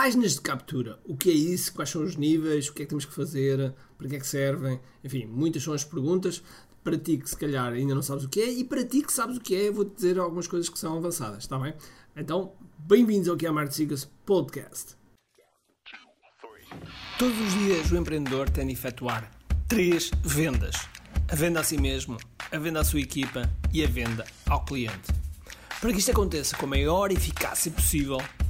páginas de captura. O que é isso? Quais são os níveis? O que é que temos que fazer? Para que é que servem? Enfim, muitas são as perguntas. Para ti que se calhar ainda não sabes o que é e para ti que sabes o que é, vou-te dizer algumas coisas que são avançadas, está bem? Então, bem-vindos ao que é Marte Sigas Podcast. Todos os dias o empreendedor tem de efetuar três vendas: a venda a si mesmo, a venda à sua equipa e a venda ao cliente. Para que isto aconteça com a maior eficácia possível,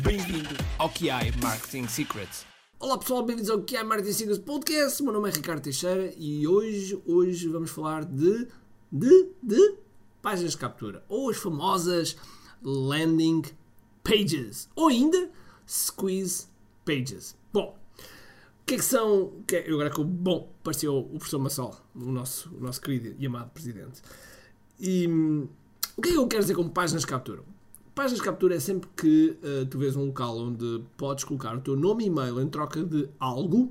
Bem-vindo ao QI Marketing Secrets. Olá pessoal, bem-vindos ao QI Marketing Secrets Podcast. Meu nome é Ricardo Teixeira e hoje, hoje vamos falar de, de, de páginas de captura ou as famosas landing pages ou ainda squeeze pages. Bom, o que é que são. Que é, agora que o bom pareceu o professor Massol, o nosso, o nosso querido e amado presidente. E hum, o que é que eu quero dizer com páginas de captura? Páginas de captura é sempre que uh, tu vês um local onde podes colocar o teu nome e e-mail em troca de algo.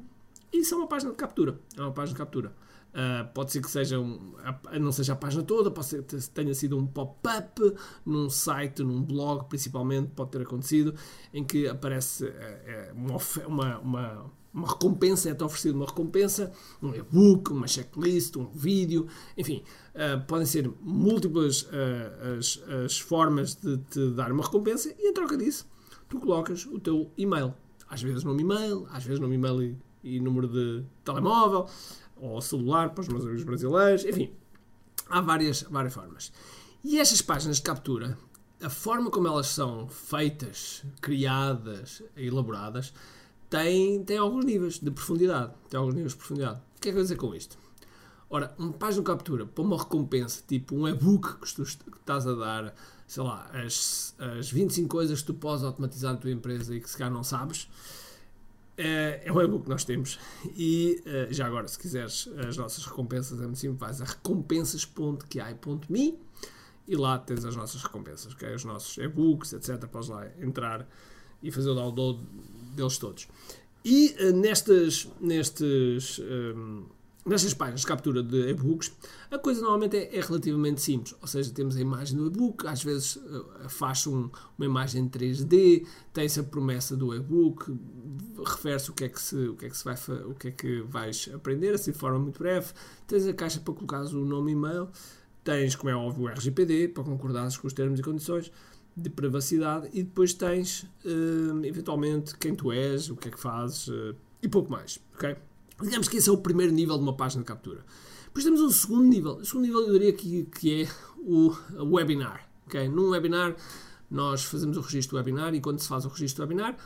Isso é uma página de captura. É uma página de captura. Uh, pode ser que seja um, não seja a página toda, pode ser que tenha sido um pop-up num site, num blog, principalmente, pode ter acontecido, em que aparece uh, uma, uma, uma uma recompensa, é-te oferecido uma recompensa, um e-book, uma checklist, um vídeo, enfim, uh, podem ser múltiplas uh, as, as formas de te dar uma recompensa e em troca disso tu colocas o teu e-mail. Às vezes nome e-mail, às vezes nome e-mail e, e número de telemóvel ou celular para os meus amigos brasileiros, enfim, há várias, várias formas. E estas páginas de captura, a forma como elas são feitas, criadas, elaboradas, tem, tem alguns níveis de profundidade. Tem alguns níveis de profundidade. O que é que eu dizer com isto? Ora, uma página captura para uma recompensa, tipo um e-book que tu estás a dar, sei lá, as, as 25 coisas que tu podes automatizar na tua empresa e que se calhar não sabes, é, é um e-book que nós temos. E eh, já agora, se quiseres as nossas recompensas, é muito simples, vais a recompensas.ki.me e lá tens as nossas recompensas, okay? os nossos e-books, etc. Podes lá entrar e fazer o download deles todos. E uh, nestas, nestes, um, eh, nestas páginas de captura de e-books, a coisa normalmente é, é, relativamente simples. Ou seja, temos a imagem do e-book, às vezes uh, faz um, uma imagem 3D, tem-se a promessa do e-book, refere-se o que é que se, o que é que se vai, o que é que vais aprender, assim de forma muito breve. Tens a caixa para colocar o nome e-mail, tens, como é óbvio, o RGPD para concordares com os termos e condições de privacidade e depois tens uh, eventualmente quem tu és, o que é que fazes uh, e pouco mais, ok? Digamos que esse é o primeiro nível de uma página de captura. Depois temos um segundo nível. O segundo nível eu diria que, que é o webinar, ok? Num webinar nós fazemos o registro do webinar e quando se faz o registro do webinar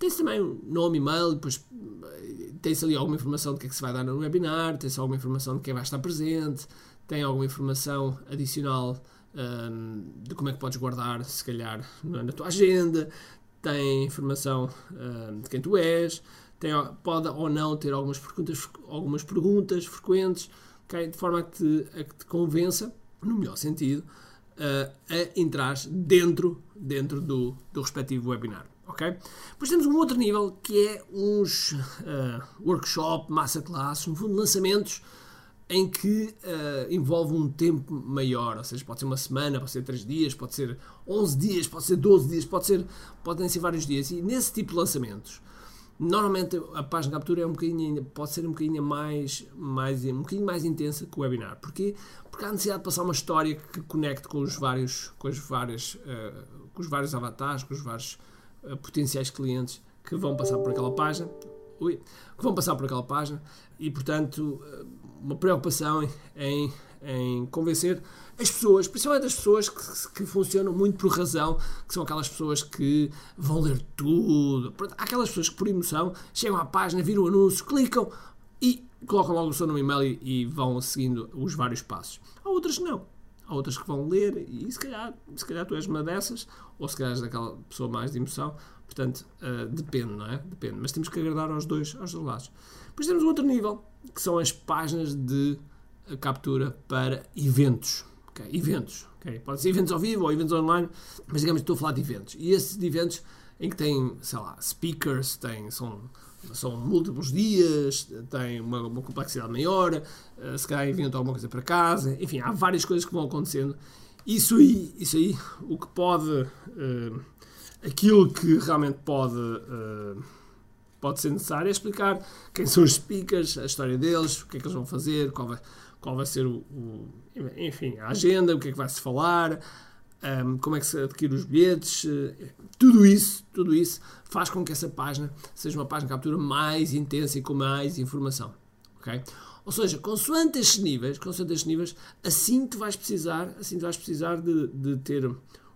tem-se também nome, e-mail, depois eh, tem-se ali alguma informação do que é que se vai dar no webinar, tem-se alguma informação de quem vai estar presente, tem alguma informação adicional um, de como é que podes guardar, se calhar, na tua agenda, tem informação um, de quem tu és, tem, pode ou não ter algumas perguntas, algumas perguntas frequentes, okay? de forma a que, te, a que te convença, no melhor sentido, uh, a entrar dentro, dentro do, do respectivo webinar. Okay? Depois temos um outro nível que é uns uh, workshop, masterclass, no fundo lançamentos em que uh, envolve um tempo maior, ou seja, pode ser uma semana, pode ser 3 dias, pode ser 11 dias, pode ser 12 dias, pode ser, podem ser vários dias. E nesse tipo de lançamentos, normalmente a página de captura é um bocadinho, pode ser um bocadinho mais, mais, um bocadinho mais intensa que o webinar. Porquê? Porque há necessidade de passar uma história que conecte com os vários, com os vários, uh, com os vários avatares, com os vários uh, potenciais clientes que vão passar por aquela página. Ui, que vão passar por aquela página e, portanto, uma preocupação em, em convencer as pessoas, principalmente as pessoas que, que, funcionam muito por razão, que são aquelas pessoas que vão ler tudo. Há aquelas pessoas que, por emoção, chegam à página, viram o anúncio, clicam e colocam logo o seu nome e e-mail e, vão seguindo os vários passos. Há outras que não. Há outras que vão ler e se calhar, se calhar tu és uma dessas, ou se calhar és daquela pessoa mais de emoção, Portanto, uh, depende, não é? Depende. Mas temos que agradar aos dois, aos dois lados. Depois temos outro nível, que são as páginas de captura para eventos. Okay? Eventos. Okay? Pode ser eventos ao vivo ou eventos online, mas digamos que estou a falar de eventos. E esses eventos em que tem, sei lá, speakers, tem, são, são múltiplos dias, tem uma, uma complexidade maior, uh, se calhar inventam alguma coisa para casa, enfim, há várias coisas que vão acontecendo. Isso aí, isso aí o que pode, uh, aquilo que realmente pode, uh, pode ser necessário é explicar quem são os speakers, a história deles, o que é que eles vão fazer, qual vai, qual vai ser o, o enfim, a agenda, o que é que vai se falar, um, como é que se adquire os bilhetes, tudo isso, tudo isso faz com que essa página seja uma página de captura mais intensa e com mais informação, ok? Ou seja, consoante estes níveis, consoante estes níveis, assim tu vais precisar, assim tu vais precisar de, de ter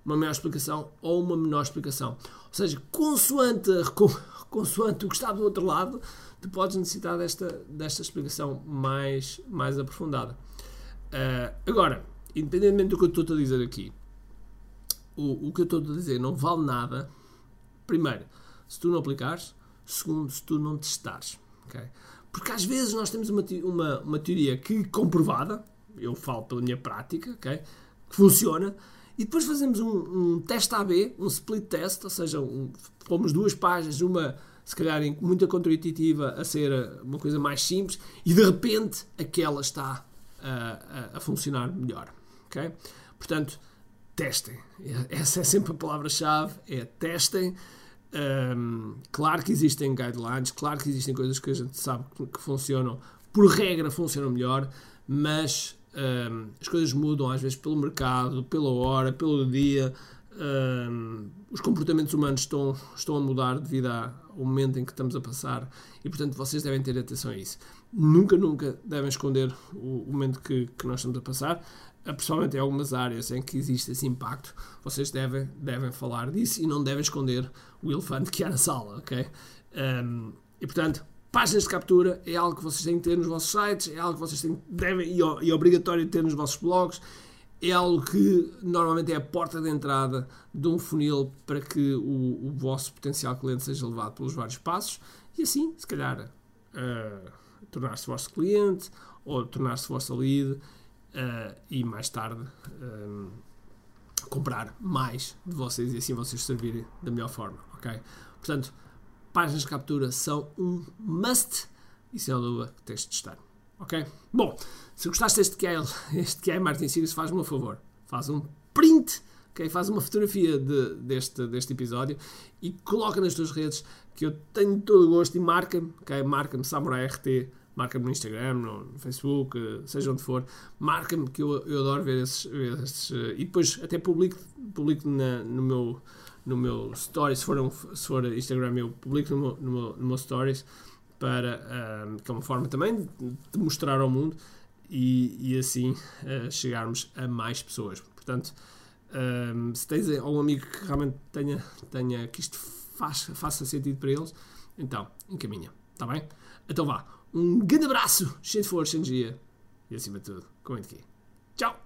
uma maior explicação ou uma menor explicação. Ou seja, consoante, consoante o que está do outro lado, tu podes necessitar desta, desta explicação mais, mais aprofundada. Uh, agora, independentemente do que eu estou a dizer aqui, o, o que eu estou a dizer não vale nada, primeiro, se tu não aplicares, segundo, se tu não testares. Okay? Porque às vezes nós temos uma, uma, uma teoria que comprovada, eu falo pela minha prática, okay? que funciona, e depois fazemos um, um teste AB, um split test, ou seja, um, pomos duas páginas, uma se calhar muito contra-intuitiva a ser uma coisa mais simples, e de repente aquela está a, a, a funcionar melhor. Okay? Portanto, testem. Essa é sempre a palavra-chave, é testem. Um, claro que existem guidelines, claro que existem coisas que a gente sabe que, que funcionam, por regra funcionam melhor, mas um, as coisas mudam às vezes pelo mercado, pela hora, pelo dia. Um, os comportamentos humanos estão, estão a mudar devido ao momento em que estamos a passar e, portanto, vocês devem ter atenção a isso. Nunca, nunca devem esconder o, o momento que, que nós estamos a passar principalmente em algumas áreas em que existe esse impacto, vocês devem, devem falar disso e não devem esconder o elefante que há na sala, ok? Um, e portanto, páginas de captura é algo que vocês têm que ter nos vossos sites, é algo que vocês têm, devem e, e é obrigatório ter nos vossos blogs, é algo que normalmente é a porta de entrada de um funil para que o, o vosso potencial cliente seja levado pelos vários passos e assim, se calhar, uh, tornar-se vosso cliente ou tornar-se vossa lead uh, e mais tarde um, eh, comprar mais de vocês e assim vocês servirem da melhor forma, ok? Portanto, páginas de captura são um must e sem dúvida tens de testar, ok? Bom, se gostaste deste que é, este que é Martin Sirius, faz-me um favor, faz um print, ok? Faz uma fotografia de, deste, deste episódio e coloca nas tuas redes que eu tenho todo o gosto e marca-me, ok? Marca-me Samurai RT marca-me no Instagram, no Facebook, seja onde for, marca-me que eu, eu adoro ver esses, ver esses, eh, e depois até publico, publico na, no meu no meu stories, se for, um, se for Instagram eu publico no meu, no meu, no meu stories para, um, eh, que é uma forma também de mostrar ao mundo e, e assim uh, chegarmos a mais pessoas. Portanto, um, se tens algum amigo que realmente tenha, tenha que isto faz, faça sentido para eles, então encaminha, está bem? Então vá, um grande abraço, cheio de força, energia e acima de tudo, comente aqui. Tchau!